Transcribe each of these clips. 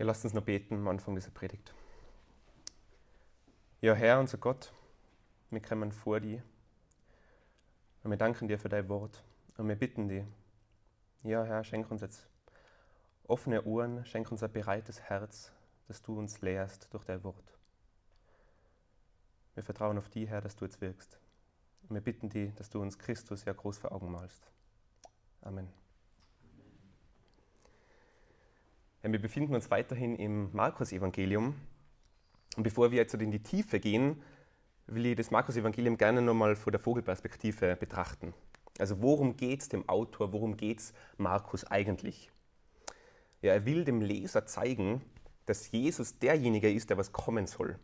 Ja, lasst uns noch beten am Anfang dieser Predigt. Ja, Herr, unser Gott, wir kommen vor dir und wir danken dir für dein Wort und wir bitten dich, ja, Herr, schenk uns jetzt offene Ohren, schenk uns ein bereites Herz, dass du uns lehrst durch dein Wort. Wir vertrauen auf dich, Herr, dass du jetzt wirkst. Und wir bitten dich, dass du uns Christus ja groß vor Augen malst. Amen. Wir befinden uns weiterhin im Markus-Evangelium. Und bevor wir jetzt in die Tiefe gehen, will ich das Markus-Evangelium gerne nochmal von der Vogelperspektive betrachten. Also worum geht es dem Autor, worum geht es Markus eigentlich? Ja, er will dem Leser zeigen, dass Jesus derjenige ist, der was kommen soll.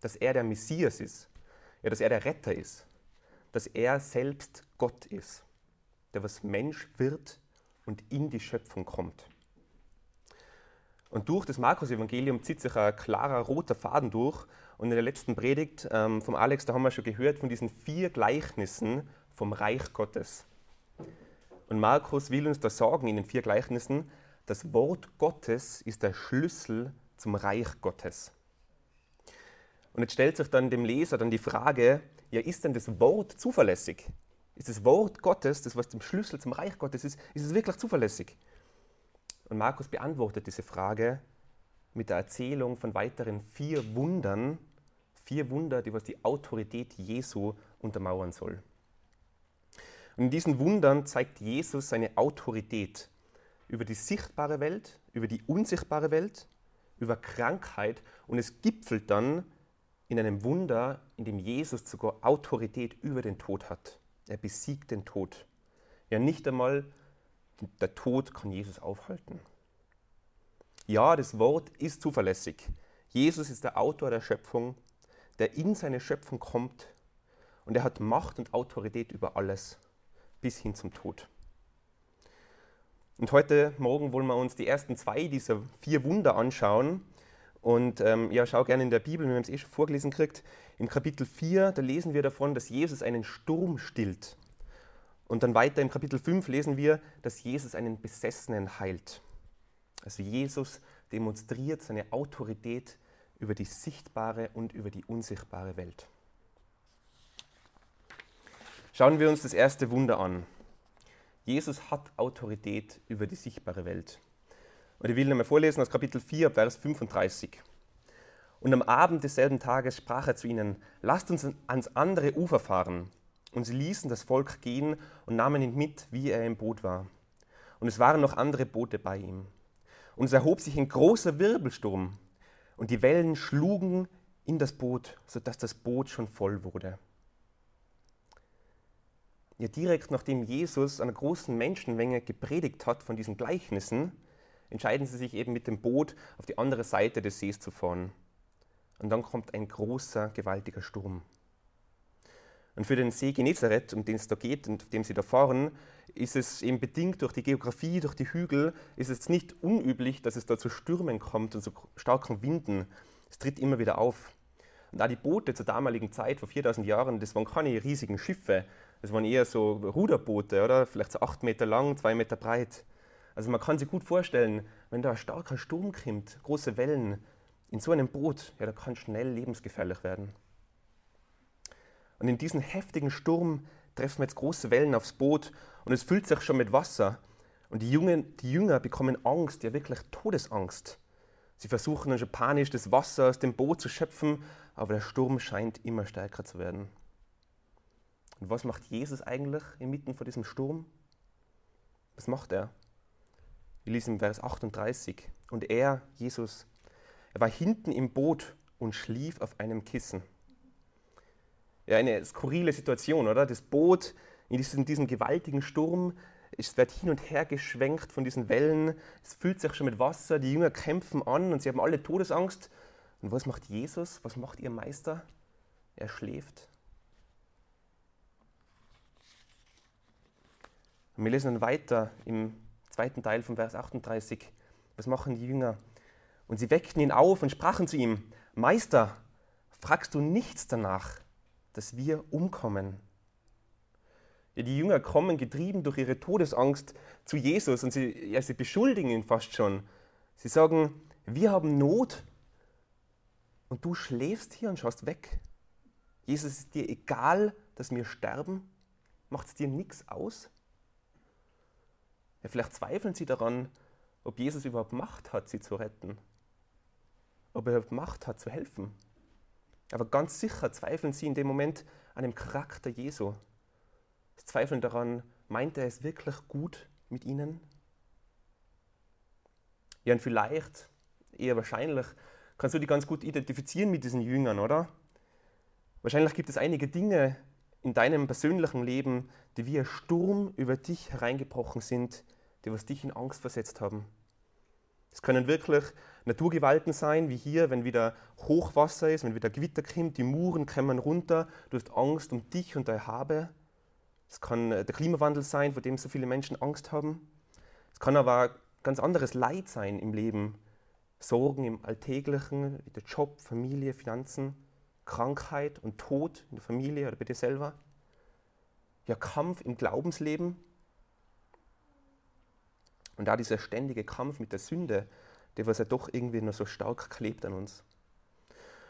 Dass er der Messias ist. Ja, dass er der Retter ist. Dass er selbst Gott ist. Der was Mensch wird und in die Schöpfung kommt. Und durch das Markus-Evangelium zieht sich ein klarer roter Faden durch. Und in der letzten Predigt ähm, vom Alex, da haben wir schon gehört von diesen vier Gleichnissen vom Reich Gottes. Und Markus will uns da sagen in den vier Gleichnissen, das Wort Gottes ist der Schlüssel zum Reich Gottes. Und jetzt stellt sich dann dem Leser dann die Frage, ja, ist denn das Wort zuverlässig? Ist das Wort Gottes, das was dem Schlüssel zum Reich Gottes ist, ist es wirklich zuverlässig? Und Markus beantwortet diese Frage mit der Erzählung von weiteren vier Wundern, vier Wunder, die was die Autorität Jesu untermauern soll. Und in diesen Wundern zeigt Jesus seine Autorität über die sichtbare Welt, über die unsichtbare Welt, über Krankheit und es gipfelt dann in einem Wunder, in dem Jesus sogar Autorität über den Tod hat. Er besiegt den Tod. Ja, nicht einmal der Tod kann Jesus aufhalten. Ja, das Wort ist zuverlässig. Jesus ist der Autor der Schöpfung, der in seine Schöpfung kommt und er hat Macht und Autorität über alles bis hin zum Tod. Und heute Morgen wollen wir uns die ersten zwei dieser vier Wunder anschauen. Und ähm, ja, schau gerne in der Bibel, wenn man es eh schon vorgelesen kriegt. Im Kapitel 4, da lesen wir davon, dass Jesus einen Sturm stillt. Und dann weiter im Kapitel 5 lesen wir, dass Jesus einen Besessenen heilt. Also Jesus demonstriert seine Autorität über die sichtbare und über die unsichtbare Welt. Schauen wir uns das erste Wunder an. Jesus hat Autorität über die sichtbare Welt. Und ich will nochmal vorlesen aus Kapitel 4, Vers 35. Und am Abend desselben Tages sprach er zu ihnen, lasst uns ans andere Ufer fahren. Und sie ließen das Volk gehen und nahmen ihn mit, wie er im Boot war. Und es waren noch andere Boote bei ihm. Und es erhob sich ein großer Wirbelsturm, und die Wellen schlugen in das Boot, sodass das Boot schon voll wurde. Ja, direkt nachdem Jesus einer großen Menschenmenge gepredigt hat von diesen Gleichnissen, entscheiden sie sich eben mit dem Boot auf die andere Seite des Sees zu fahren. Und dann kommt ein großer, gewaltiger Sturm. Und für den See Genezareth, um den es da geht und auf dem sie da fahren, ist es eben bedingt durch die Geografie, durch die Hügel, ist es nicht unüblich, dass es da zu Stürmen kommt und zu starken Winden. Es tritt immer wieder auf. Und auch die Boote zur damaligen Zeit, vor 4000 Jahren, das waren keine riesigen Schiffe, das waren eher so Ruderboote, oder? Vielleicht so acht Meter lang, zwei Meter breit. Also man kann sich gut vorstellen, wenn da ein starker Sturm kommt, große Wellen, in so einem Boot, ja, da kann schnell lebensgefährlich werden. Und in diesem heftigen Sturm treffen jetzt große Wellen aufs Boot und es füllt sich schon mit Wasser. Und die, Jungen, die Jünger bekommen Angst, ja wirklich Todesangst. Sie versuchen dann schon panisch das Wasser aus dem Boot zu schöpfen, aber der Sturm scheint immer stärker zu werden. Und was macht Jesus eigentlich inmitten von diesem Sturm? Was macht er? Wir lesen im Vers 38. Und er, Jesus, er war hinten im Boot und schlief auf einem Kissen. Ja, eine skurrile Situation, oder? Das Boot in diesem, diesem gewaltigen Sturm, es wird hin und her geschwenkt von diesen Wellen, es füllt sich schon mit Wasser, die Jünger kämpfen an und sie haben alle Todesangst. Und was macht Jesus? Was macht ihr Meister? Er schläft. Und wir lesen dann weiter im zweiten Teil von Vers 38. Was machen die Jünger? Und sie weckten ihn auf und sprachen zu ihm, Meister, fragst du nichts danach, dass wir umkommen. Die Jünger kommen getrieben durch ihre Todesangst zu Jesus und sie, ja, sie beschuldigen ihn fast schon. Sie sagen, wir haben Not und du schläfst hier und schaust weg. Jesus, ist dir egal, dass wir sterben? Macht es dir nichts aus? Ja, vielleicht zweifeln sie daran, ob Jesus überhaupt Macht hat, sie zu retten. Ob er überhaupt Macht hat, zu helfen. Aber ganz sicher zweifeln sie in dem Moment an dem Charakter Jesu. Sie zweifeln daran, meint er es wirklich gut mit ihnen? Ja, und vielleicht, eher wahrscheinlich, kannst du dich ganz gut identifizieren mit diesen Jüngern, oder? Wahrscheinlich gibt es einige Dinge in deinem persönlichen Leben, die wie ein Sturm über dich hereingebrochen sind, die was dich in Angst versetzt haben. Es können wirklich Naturgewalten sein, wie hier, wenn wieder Hochwasser ist, wenn wieder Gewitter kommt, die Muren kämmern runter, du hast Angst um dich und dein Habe. Es kann äh, der Klimawandel sein, vor dem so viele Menschen Angst haben. Es kann aber ganz anderes Leid sein im Leben. Sorgen im Alltäglichen, wie der Job, Familie, Finanzen, Krankheit und Tod in der Familie oder bei dir selber. Ja, Kampf im Glaubensleben. Und da dieser ständige Kampf mit der Sünde, der was ja doch irgendwie nur so stark klebt an uns.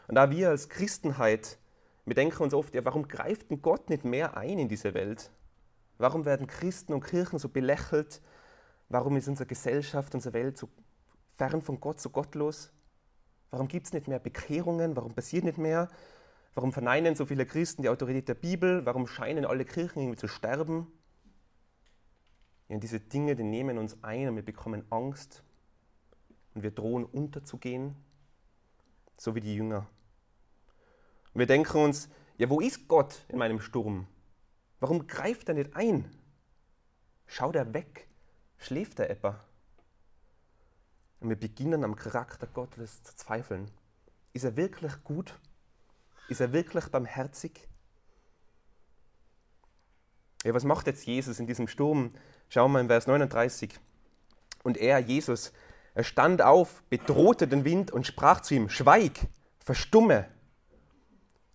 Und da wir als Christenheit, wir denken uns oft, ja, warum greift denn Gott nicht mehr ein in diese Welt? Warum werden Christen und Kirchen so belächelt? Warum ist unsere Gesellschaft, unsere Welt so fern von Gott, so gottlos? Warum gibt es nicht mehr Bekehrungen? Warum passiert nicht mehr? Warum verneinen so viele Christen die Autorität der Bibel? Warum scheinen alle Kirchen irgendwie zu sterben? Ja, diese Dinge, die nehmen uns ein und wir bekommen Angst und wir drohen unterzugehen, so wie die Jünger. Und wir denken uns, ja, wo ist Gott in meinem Sturm? Warum greift er nicht ein? Schaut er weg? Schläft er etwa? Und wir beginnen am Charakter Gottes zu zweifeln. Ist er wirklich gut? Ist er wirklich barmherzig? Ja, was macht jetzt Jesus in diesem Sturm? Schauen wir in Vers 39. Und er, Jesus, er stand auf, bedrohte den Wind und sprach zu ihm, Schweig, verstumme.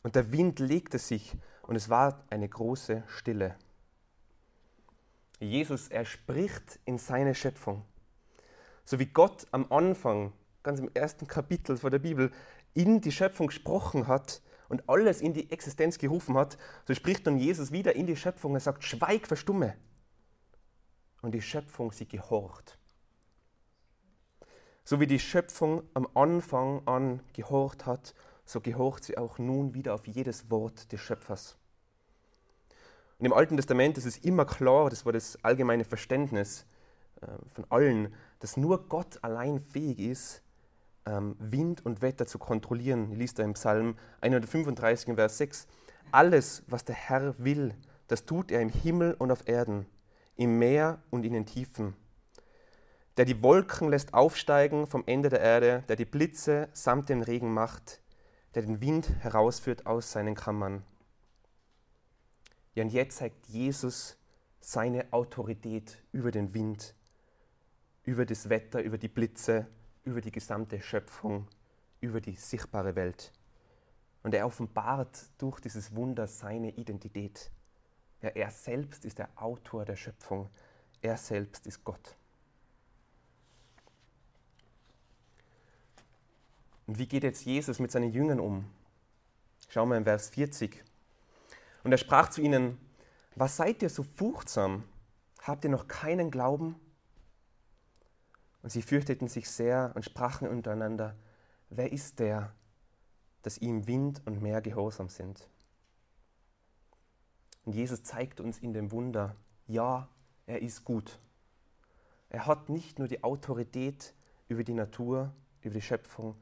Und der Wind legte sich und es war eine große Stille. Jesus, er spricht in seine Schöpfung. So wie Gott am Anfang, ganz im ersten Kapitel vor der Bibel, in die Schöpfung gesprochen hat und alles in die Existenz gerufen hat, so spricht nun Jesus wieder in die Schöpfung und sagt, schweig, verstumme. Und die Schöpfung, sie gehorcht. So wie die Schöpfung am Anfang an gehorcht hat, so gehorcht sie auch nun wieder auf jedes Wort des Schöpfers. Und im Alten Testament ist es immer klar, das war das allgemeine Verständnis äh, von allen, dass nur Gott allein fähig ist, ähm, Wind und Wetter zu kontrollieren. Ich liest da im Psalm 135, Vers 6. Alles, was der Herr will, das tut er im Himmel und auf Erden, im Meer und in den Tiefen. Der die Wolken lässt aufsteigen vom Ende der Erde, der die Blitze samt dem Regen macht, der den Wind herausführt aus seinen Kammern. Ja, und jetzt zeigt Jesus seine Autorität über den Wind, über das Wetter, über die Blitze, über die gesamte Schöpfung, über die sichtbare Welt. Und er offenbart durch dieses Wunder seine Identität. Ja, er selbst ist der Autor der Schöpfung. Er selbst ist Gott. Und wie geht jetzt Jesus mit seinen Jüngern um? Schauen wir in Vers 40. Und er sprach zu ihnen, was seid ihr so furchtsam? Habt ihr noch keinen Glauben? Und sie fürchteten sich sehr und sprachen untereinander, wer ist der, dass ihm Wind und Meer gehorsam sind? Und Jesus zeigt uns in dem Wunder, ja, er ist gut. Er hat nicht nur die Autorität über die Natur, über die Schöpfung,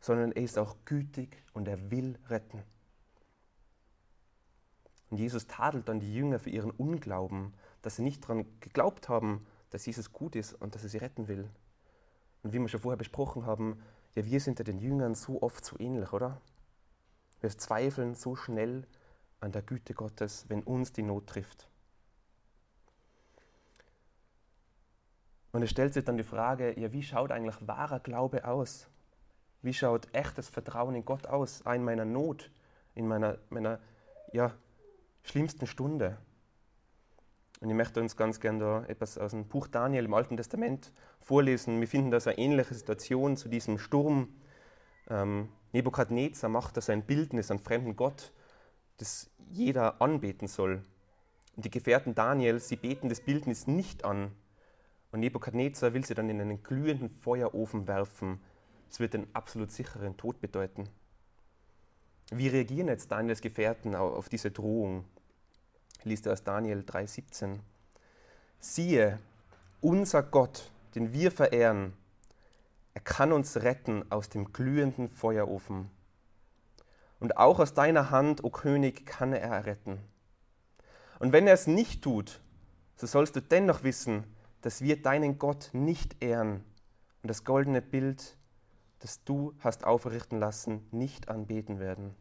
sondern er ist auch gütig und er will retten. Und Jesus tadelt dann die Jünger für ihren Unglauben, dass sie nicht daran geglaubt haben, dass Jesus gut ist und dass er sie retten will. Und wie wir schon vorher besprochen haben, ja, wir sind ja den Jüngern so oft so ähnlich, oder? Wir zweifeln so schnell an der Güte Gottes, wenn uns die Not trifft. Und es stellt sich dann die Frage, ja, wie schaut eigentlich wahrer Glaube aus? Wie schaut echtes Vertrauen in Gott aus, in meiner Not, in meiner, meiner ja, schlimmsten Stunde? Und ich möchte uns ganz gerne da etwas aus dem Buch Daniel im Alten Testament vorlesen. Wir finden da eine ähnliche Situation zu diesem Sturm. Ähm, Nebukadnezar macht da sein Bildnis an fremden Gott, das jeder anbeten soll. Und die Gefährten Daniel, sie beten das Bildnis nicht an. Und Nebukadnezar will sie dann in einen glühenden Feuerofen werfen. Das wird den absolut sicheren Tod bedeuten. Wie reagieren jetzt Daniels Gefährten auf diese Drohung? Liest er aus Daniel 3,17. Siehe, unser Gott, den wir verehren, er kann uns retten aus dem glühenden Feuerofen. Und auch aus deiner Hand, o König, kann er retten. Und wenn er es nicht tut, so sollst du dennoch wissen, dass wir deinen Gott nicht ehren und das goldene Bild, das du hast aufrichten lassen, nicht anbeten werden.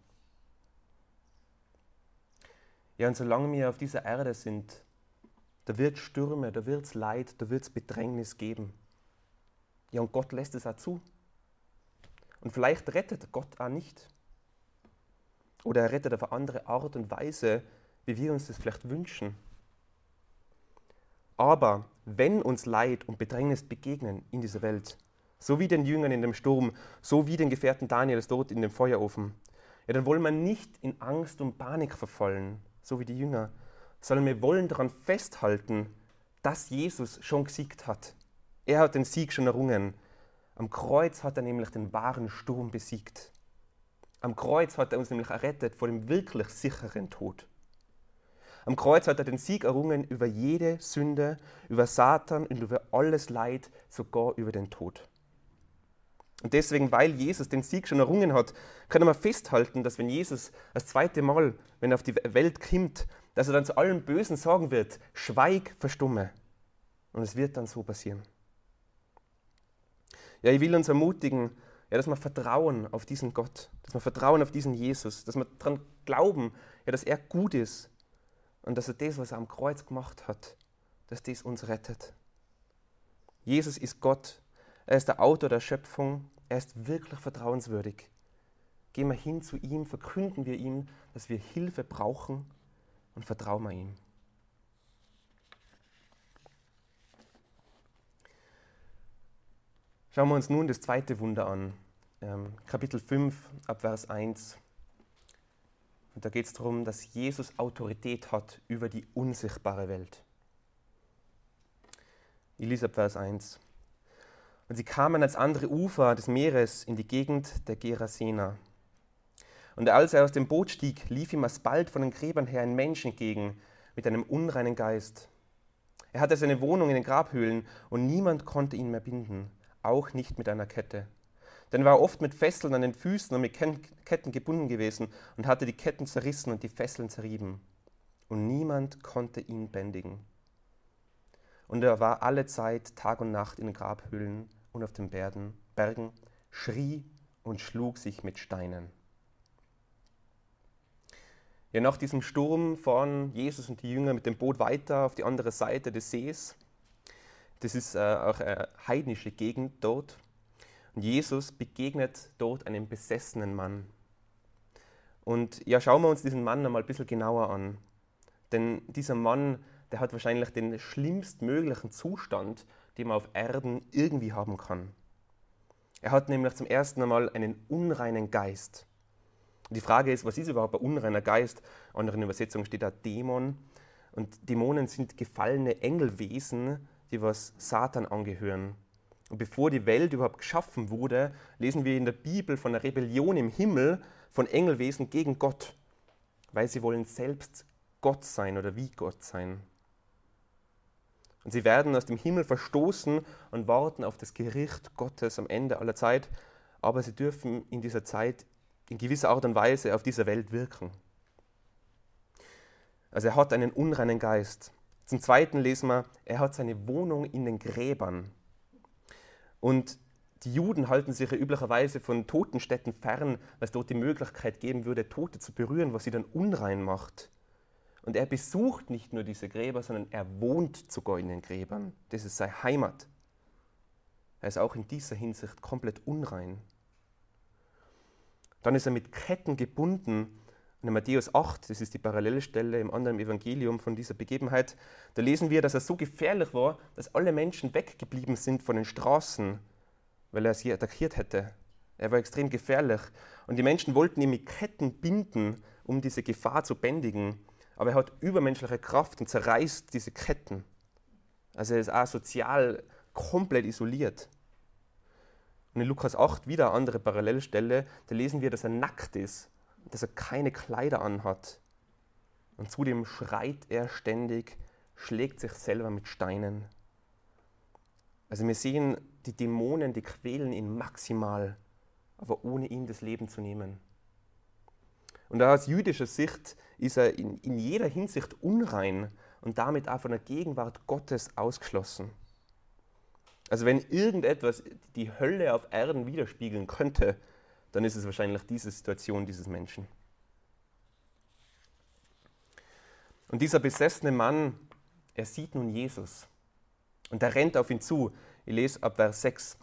Ja, und solange wir auf dieser Erde sind, da wird Stürme, da wird es Leid, da wird es Bedrängnis geben. Ja, und Gott lässt es auch zu. Und vielleicht rettet Gott auch nicht. Oder er rettet auf eine andere Art und Weise, wie wir uns das vielleicht wünschen. Aber wenn uns Leid und Bedrängnis begegnen in dieser Welt, so wie den Jüngern in dem Sturm, so wie den Gefährten Daniels dort in dem Feuerofen, ja, dann wollen wir nicht in Angst und Panik verfallen, so wie die Jünger, sondern wir wollen daran festhalten, dass Jesus schon gesiegt hat. Er hat den Sieg schon errungen. Am Kreuz hat er nämlich den wahren Sturm besiegt. Am Kreuz hat er uns nämlich errettet vor dem wirklich sicheren Tod. Am Kreuz hat er den Sieg errungen über jede Sünde, über Satan und über alles Leid, sogar über den Tod. Und deswegen, weil Jesus den Sieg schon errungen hat, können wir festhalten, dass wenn Jesus das zweite Mal, wenn er auf die Welt kommt, dass er dann zu allem Bösen sagen wird, schweig, verstumme. Und es wird dann so passieren. Ja, ich will uns ermutigen, ja, dass wir vertrauen auf diesen Gott, dass wir vertrauen auf diesen Jesus, dass wir daran glauben, ja, dass er gut ist und dass er das, was er am Kreuz gemacht hat, dass das uns rettet. Jesus ist Gott, er ist der Autor der Schöpfung, er ist wirklich vertrauenswürdig. Gehen wir hin zu ihm, verkünden wir ihm, dass wir Hilfe brauchen und vertrauen wir ihm. Schauen wir uns nun das zweite Wunder an, ähm, Kapitel 5 ab Vers 1. Und da geht es darum, dass Jesus Autorität hat über die unsichtbare Welt. Ich lese ab Vers 1. Und sie kamen ans andere Ufer des Meeres in die Gegend der Gerasena. Und als er aus dem Boot stieg, lief ihm alsbald von den Gräbern her ein Mensch entgegen mit einem unreinen Geist. Er hatte seine Wohnung in den Grabhöhlen und niemand konnte ihn mehr binden, auch nicht mit einer Kette. Denn er war oft mit Fesseln an den Füßen und mit Ketten gebunden gewesen und hatte die Ketten zerrissen und die Fesseln zerrieben. Und niemand konnte ihn bändigen. Und er war alle Zeit, Tag und Nacht in den Grabhöhlen und auf den Bergen, Bergen, schrie und schlug sich mit Steinen. Ja, nach diesem Sturm fahren Jesus und die Jünger mit dem Boot weiter auf die andere Seite des Sees. Das ist äh, auch eine heidnische Gegend dort. Und Jesus begegnet dort einem besessenen Mann. Und ja, schauen wir uns diesen Mann einmal ein bisschen genauer an. Denn dieser Mann, der hat wahrscheinlich den schlimmstmöglichen Zustand, den man auf Erden irgendwie haben kann. Er hat nämlich zum ersten Einmal einen unreinen Geist. Die Frage ist, was ist überhaupt ein unreiner Geist? In anderen Übersetzungen steht da Dämon. Und Dämonen sind gefallene Engelwesen, die was Satan angehören. Und bevor die Welt überhaupt geschaffen wurde, lesen wir in der Bibel von der Rebellion im Himmel von Engelwesen gegen Gott, weil sie wollen selbst Gott sein oder wie Gott sein. Und sie werden aus dem Himmel verstoßen und warten auf das Gericht Gottes am Ende aller Zeit, aber sie dürfen in dieser Zeit in gewisser Art und Weise auf dieser Welt wirken. Also er hat einen unreinen Geist. Zum Zweiten lesen wir, er hat seine Wohnung in den Gräbern. Und die Juden halten sich ja üblicherweise von Totenstätten fern, weil es dort die Möglichkeit geben würde, Tote zu berühren, was sie dann unrein macht. Und er besucht nicht nur diese Gräber, sondern er wohnt sogar in den Gräbern. Das ist seine Heimat. Er ist auch in dieser Hinsicht komplett unrein. Dann ist er mit Ketten gebunden Und in Matthäus 8, das ist die Parallelstelle im anderen Evangelium von dieser Begebenheit, da lesen wir, dass er so gefährlich war, dass alle Menschen weggeblieben sind von den Straßen, weil er sie attackiert hätte. Er war extrem gefährlich. Und die Menschen wollten ihn mit Ketten binden, um diese Gefahr zu bändigen. Aber er hat übermenschliche Kraft und zerreißt diese Ketten. Also er ist auch sozial komplett isoliert. Und in Lukas 8 wieder eine andere Parallelstelle, da lesen wir, dass er nackt ist, dass er keine Kleider anhat. Und zudem schreit er ständig, schlägt sich selber mit Steinen. Also wir sehen, die Dämonen, die quälen ihn maximal, aber ohne ihm das Leben zu nehmen. Und aus jüdischer Sicht ist er in, in jeder Hinsicht unrein und damit auch von der Gegenwart Gottes ausgeschlossen. Also wenn irgendetwas die Hölle auf Erden widerspiegeln könnte, dann ist es wahrscheinlich diese Situation dieses Menschen. Und dieser besessene Mann, er sieht nun Jesus und er rennt auf ihn zu. Ich lese ab Vers 6.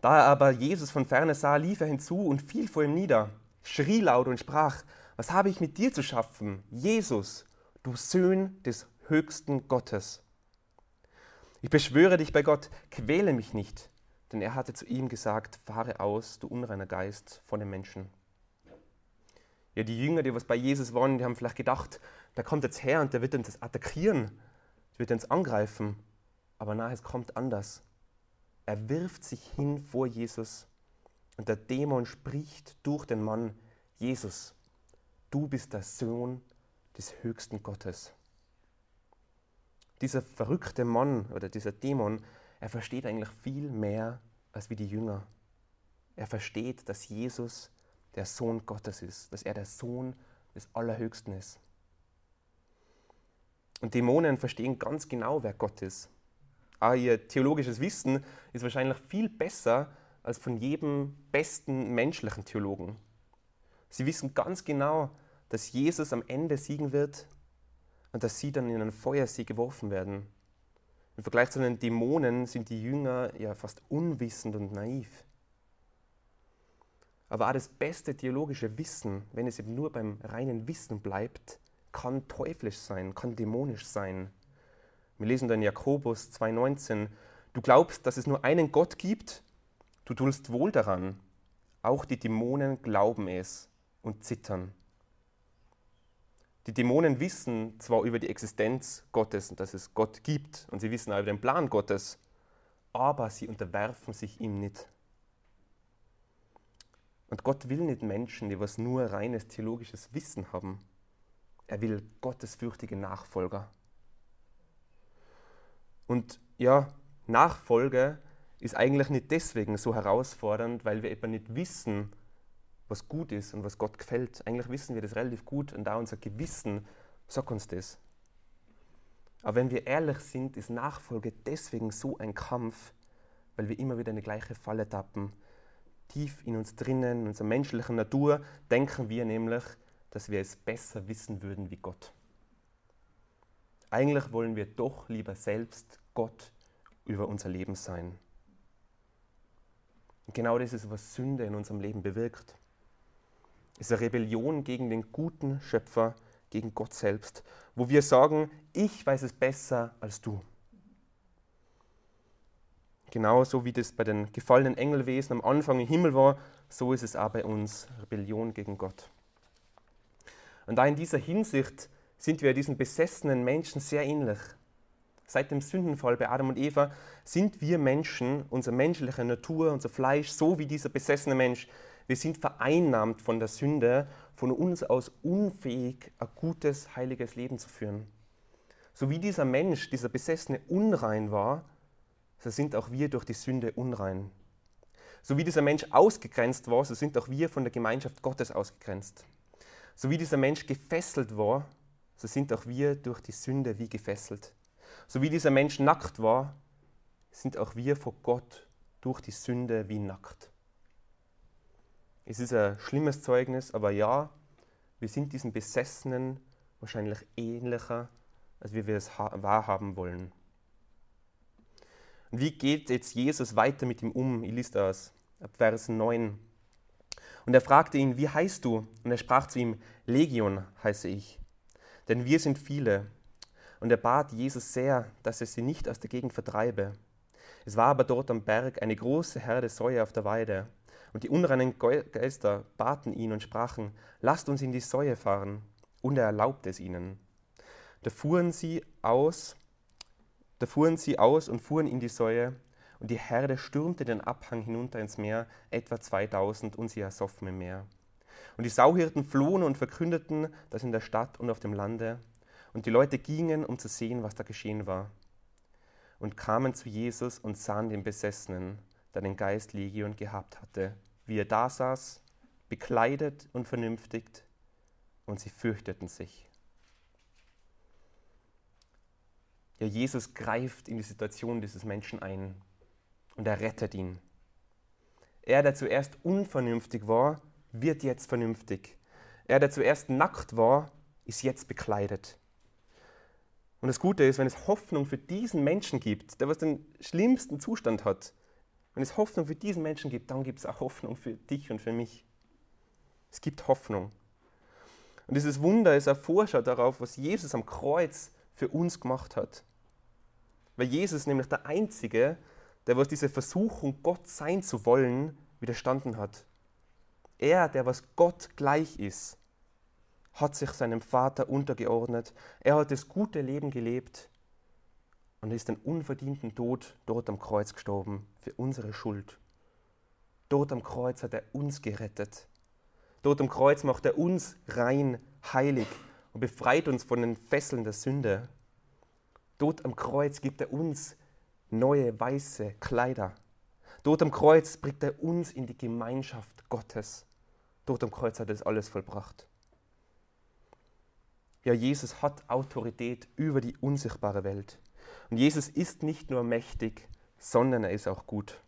Da er aber Jesus von ferne sah, lief er hinzu und fiel vor ihm nieder, schrie laut und sprach, was habe ich mit dir zu schaffen, Jesus, du Sohn des höchsten Gottes? Ich beschwöre dich bei Gott, quäle mich nicht. Denn er hatte zu ihm gesagt, fahre aus, du unreiner Geist, von den Menschen. Ja, die Jünger, die was bei Jesus waren, die haben vielleicht gedacht, der kommt jetzt her und der wird uns attackieren, der wird uns angreifen. Aber nein, es kommt anders. Er wirft sich hin vor Jesus und der Dämon spricht durch den Mann, Jesus, du bist der Sohn des höchsten Gottes dieser verrückte Mann oder dieser Dämon, er versteht eigentlich viel mehr als wie die Jünger. Er versteht, dass Jesus der Sohn Gottes ist, dass er der Sohn des Allerhöchsten ist. Und Dämonen verstehen ganz genau, wer Gott ist. Aber ihr theologisches Wissen ist wahrscheinlich viel besser als von jedem besten menschlichen Theologen. Sie wissen ganz genau, dass Jesus am Ende siegen wird und dass sie dann in einen Feuersee geworfen werden. Im Vergleich zu den Dämonen sind die Jünger ja fast unwissend und naiv. Aber auch das beste theologische Wissen, wenn es eben nur beim reinen Wissen bleibt, kann teuflisch sein, kann dämonisch sein. Wir lesen dann Jakobus 2,19: Du glaubst, dass es nur einen Gott gibt, du tust wohl daran. Auch die Dämonen glauben es und zittern. Die Dämonen wissen zwar über die Existenz Gottes und dass es Gott gibt und sie wissen auch über den Plan Gottes, aber sie unterwerfen sich ihm nicht. Und Gott will nicht Menschen, die was nur reines theologisches Wissen haben. Er will gottesfürchtige Nachfolger. Und ja, Nachfolge ist eigentlich nicht deswegen so herausfordernd, weil wir etwa nicht wissen, was gut ist und was Gott gefällt. Eigentlich wissen wir das relativ gut und auch unser Gewissen sagt uns das. Aber wenn wir ehrlich sind, ist Nachfolge deswegen so ein Kampf, weil wir immer wieder in die gleiche Falle tappen. Tief in uns drinnen, in unserer menschlichen Natur, denken wir nämlich, dass wir es besser wissen würden wie Gott. Eigentlich wollen wir doch lieber selbst Gott über unser Leben sein. Und genau das ist, was Sünde in unserem Leben bewirkt ist eine Rebellion gegen den guten Schöpfer, gegen Gott selbst, wo wir sagen, ich weiß es besser als du. Genauso wie das bei den gefallenen Engelwesen am Anfang im Himmel war, so ist es auch bei uns Rebellion gegen Gott. Und da in dieser Hinsicht sind wir diesen besessenen Menschen sehr ähnlich. Seit dem Sündenfall bei Adam und Eva sind wir Menschen, unsere menschliche Natur, unser Fleisch, so wie dieser besessene Mensch, wir sind vereinnahmt von der Sünde, von uns aus unfähig, ein gutes, heiliges Leben zu führen. So wie dieser Mensch, dieser Besessene unrein war, so sind auch wir durch die Sünde unrein. So wie dieser Mensch ausgegrenzt war, so sind auch wir von der Gemeinschaft Gottes ausgegrenzt. So wie dieser Mensch gefesselt war, so sind auch wir durch die Sünde wie gefesselt. So wie dieser Mensch nackt war, sind auch wir vor Gott durch die Sünde wie nackt. Es ist ein schlimmes Zeugnis, aber ja, wir sind diesen Besessenen wahrscheinlich ähnlicher, als wie wir es wahrhaben wollen. Und wie geht jetzt Jesus weiter mit ihm um? Ich lese das ab Vers 9. Und er fragte ihn, wie heißt du? Und er sprach zu ihm, Legion heiße ich, denn wir sind viele. Und er bat Jesus sehr, dass er sie nicht aus der Gegend vertreibe. Es war aber dort am Berg eine große Herde Säue auf der Weide. Und die unreinen Geister baten ihn und sprachen, lasst uns in die Säue fahren. Und er erlaubte es ihnen. Da fuhren sie aus, da fuhren sie aus und fuhren in die Säue, und die Herde stürmte den Abhang hinunter ins Meer, etwa 2000, und sie ersoffen im Meer. Und die Sauhirten flohen und verkündeten das in der Stadt und auf dem Lande. Und die Leute gingen, um zu sehen, was da geschehen war. Und kamen zu Jesus und sahen den Besessenen, der den Geist Legion gehabt hatte, wie er da saß, bekleidet und vernünftigt, und sie fürchteten sich. Ja, Jesus greift in die Situation dieses Menschen ein und er rettet ihn. Er, der zuerst unvernünftig war, wird jetzt vernünftig. Er, der zuerst nackt war, ist jetzt bekleidet. Und das Gute ist, wenn es Hoffnung für diesen Menschen gibt, der was den schlimmsten Zustand hat, wenn es Hoffnung für diesen Menschen gibt, dann gibt es auch Hoffnung für dich und für mich. Es gibt Hoffnung. Und dieses Wunder ist ein Vorschau darauf, was Jesus am Kreuz für uns gemacht hat. Weil Jesus nämlich der Einzige, der was diese Versuchung, Gott sein zu wollen, widerstanden hat. Er, der was Gott gleich ist, hat sich seinem Vater untergeordnet. Er hat das gute Leben gelebt und ist den unverdienten Tod dort am Kreuz gestorben für unsere Schuld. Dort am Kreuz hat er uns gerettet. Dort am Kreuz macht er uns rein, heilig und befreit uns von den Fesseln der Sünde. Dort am Kreuz gibt er uns neue weiße Kleider. Dort am Kreuz bringt er uns in die Gemeinschaft Gottes. Dort am Kreuz hat er das alles vollbracht. Ja, Jesus hat Autorität über die unsichtbare Welt. Und Jesus ist nicht nur mächtig, sondern er ist auch gut.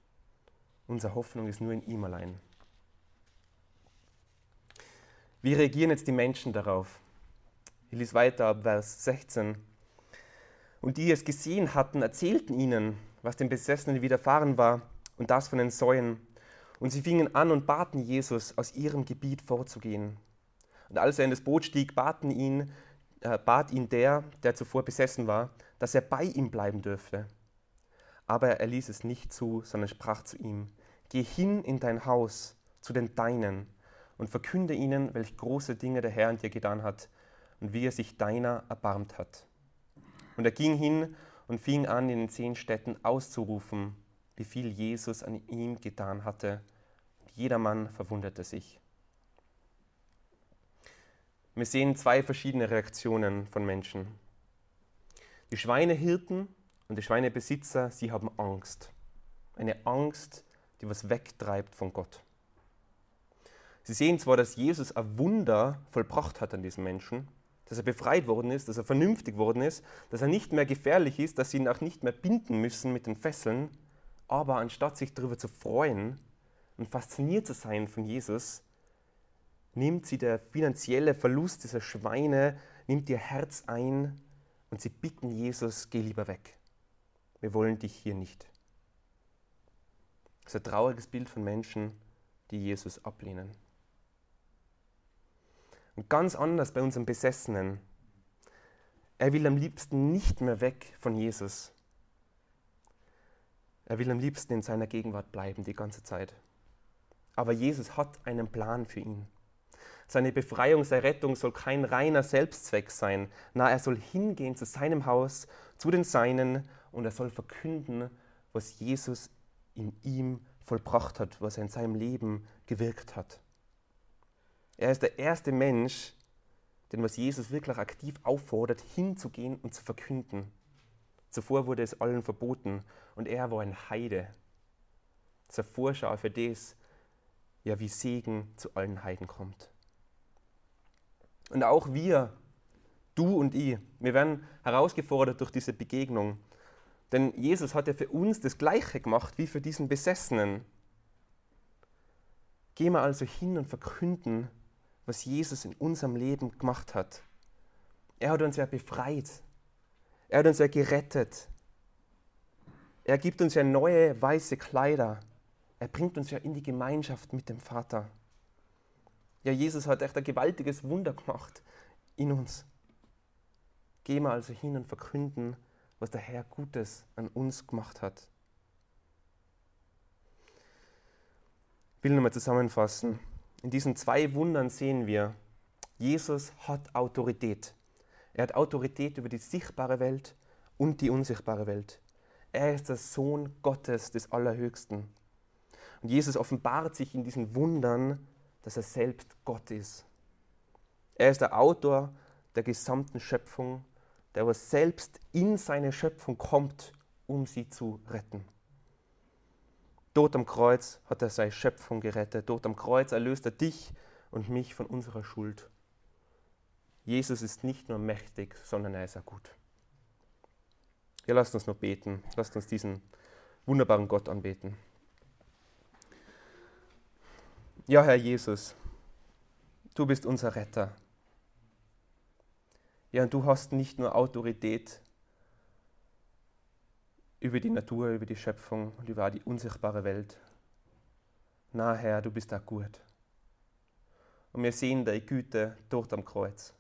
Unsere Hoffnung ist nur in ihm allein. Wie reagieren jetzt die Menschen darauf? Ich lese weiter ab Vers 16. Und die es gesehen hatten, erzählten ihnen, was den Besessenen widerfahren war und das von den Säuen. Und sie fingen an und baten Jesus, aus ihrem Gebiet vorzugehen. Und als er in das Boot stieg, baten ihn, äh, bat ihn der, der zuvor besessen war, dass er bei ihm bleiben dürfte. Aber er ließ es nicht zu, sondern sprach zu ihm, Geh hin in dein Haus, zu den Deinen, und verkünde ihnen, welch große Dinge der Herr an dir getan hat und wie er sich deiner erbarmt hat. Und er ging hin und fing an, in den zehn Städten auszurufen, wie viel Jesus an ihm getan hatte. Und jedermann verwunderte sich. Wir sehen zwei verschiedene Reaktionen von Menschen. Die Schweinehirten und die Schweinebesitzer, sie haben Angst. Eine Angst, die was wegtreibt von Gott. Sie sehen zwar, dass Jesus ein Wunder vollbracht hat an diesen Menschen, dass er befreit worden ist, dass er vernünftig worden ist, dass er nicht mehr gefährlich ist, dass sie ihn auch nicht mehr binden müssen mit den Fesseln, aber anstatt sich darüber zu freuen und fasziniert zu sein von Jesus, nimmt sie der finanzielle Verlust dieser Schweine, nimmt ihr Herz ein und sie bitten Jesus, geh lieber weg. Wir wollen dich hier nicht. Das ist ein trauriges Bild von Menschen, die Jesus ablehnen. Und ganz anders bei unserem Besessenen. Er will am liebsten nicht mehr weg von Jesus. Er will am liebsten in seiner Gegenwart bleiben die ganze Zeit. Aber Jesus hat einen Plan für ihn. Seine Befreiung, seine Rettung soll kein reiner Selbstzweck sein. Na, er soll hingehen zu seinem Haus, zu den Seinen und er soll verkünden, was Jesus in ihm vollbracht hat, was er in seinem Leben gewirkt hat. Er ist der erste Mensch, den was Jesus wirklich aktiv auffordert, hinzugehen und zu verkünden. Zuvor wurde es allen verboten und er war ein Heide. Eine Vorschau für das, ja, wie Segen zu allen Heiden kommt. Und auch wir, du und ich, wir werden herausgefordert durch diese Begegnung. Denn Jesus hat ja für uns das Gleiche gemacht wie für diesen Besessenen. Gehen wir also hin und verkünden, was Jesus in unserem Leben gemacht hat. Er hat uns ja befreit. Er hat uns ja gerettet. Er gibt uns ja neue weiße Kleider. Er bringt uns ja in die Gemeinschaft mit dem Vater. Ja, Jesus hat echt ein gewaltiges Wunder gemacht in uns. Gehen wir also hin und verkünden, was der Herr Gutes an uns gemacht hat. Ich will nochmal zusammenfassen. In diesen zwei Wundern sehen wir, Jesus hat Autorität. Er hat Autorität über die sichtbare Welt und die unsichtbare Welt. Er ist der Sohn Gottes des Allerhöchsten. Und Jesus offenbart sich in diesen Wundern, dass er selbst Gott ist. Er ist der Autor der gesamten Schöpfung, der aber selbst in seine Schöpfung kommt, um sie zu retten. Dort am Kreuz hat er seine Schöpfung gerettet. Dort am Kreuz erlöst er dich und mich von unserer Schuld. Jesus ist nicht nur mächtig, sondern er ist auch gut. Ja, lasst uns noch beten. Lasst uns diesen wunderbaren Gott anbeten. Ja, Herr Jesus, du bist unser Retter. Ja, und du hast nicht nur Autorität über die Natur, über die Schöpfung und über die unsichtbare Welt. Na Herr, du bist da gut. Und wir sehen deine Güte dort am Kreuz.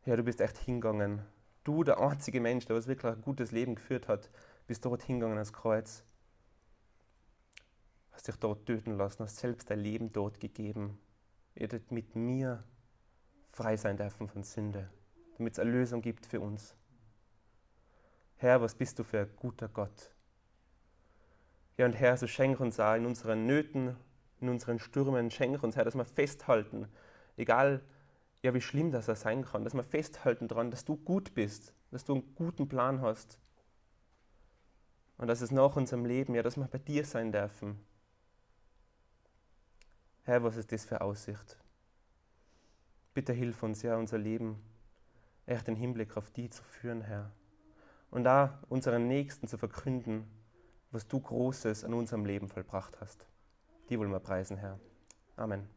Herr, du bist echt hingegangen. Du, der einzige Mensch, der was wirklich ein gutes Leben geführt hat, bist dort hingegangen ans Kreuz. Hast dich dort töten lassen, hast selbst dein Leben dort gegeben. Ihr hättet mit mir frei sein dürfen von Sünde, damit es Erlösung gibt für uns. Herr, was bist du für ein guter Gott? Ja, und Herr, so schenk uns auch in unseren Nöten, in unseren Stürmen, schenk uns, Herr, dass wir festhalten, egal ja, wie schlimm das sein kann, dass wir festhalten daran, dass du gut bist, dass du einen guten Plan hast. Und dass es nach unserem Leben, ja, dass wir bei dir sein dürfen. Herr, was ist das für Aussicht? Bitte hilf uns, ja, unser Leben echt den Hinblick auf die zu führen, Herr und da unseren Nächsten zu verkünden, was du Großes an unserem Leben vollbracht hast. Die wollen wir preisen, Herr. Amen.